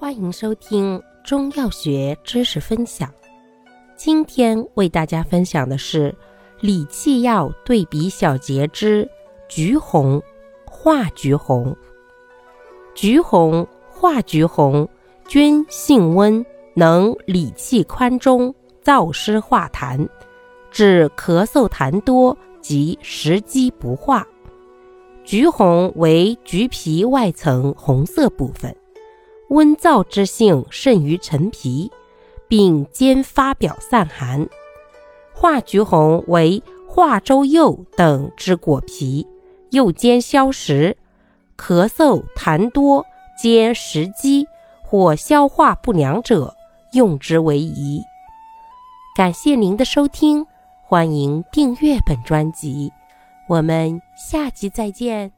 欢迎收听中药学知识分享。今天为大家分享的是理气药对比小节之橘红、化橘红。橘红、化橘红均性温，能理气宽中，燥湿化痰，治咳嗽痰多及食积不化。橘红为橘皮外层红色部分。温燥之性甚于陈皮，并兼发表散寒。化橘红为化州柚等之果皮，又兼消食，咳嗽痰多兼食积或消化不良者，用之为宜。感谢您的收听，欢迎订阅本专辑，我们下集再见。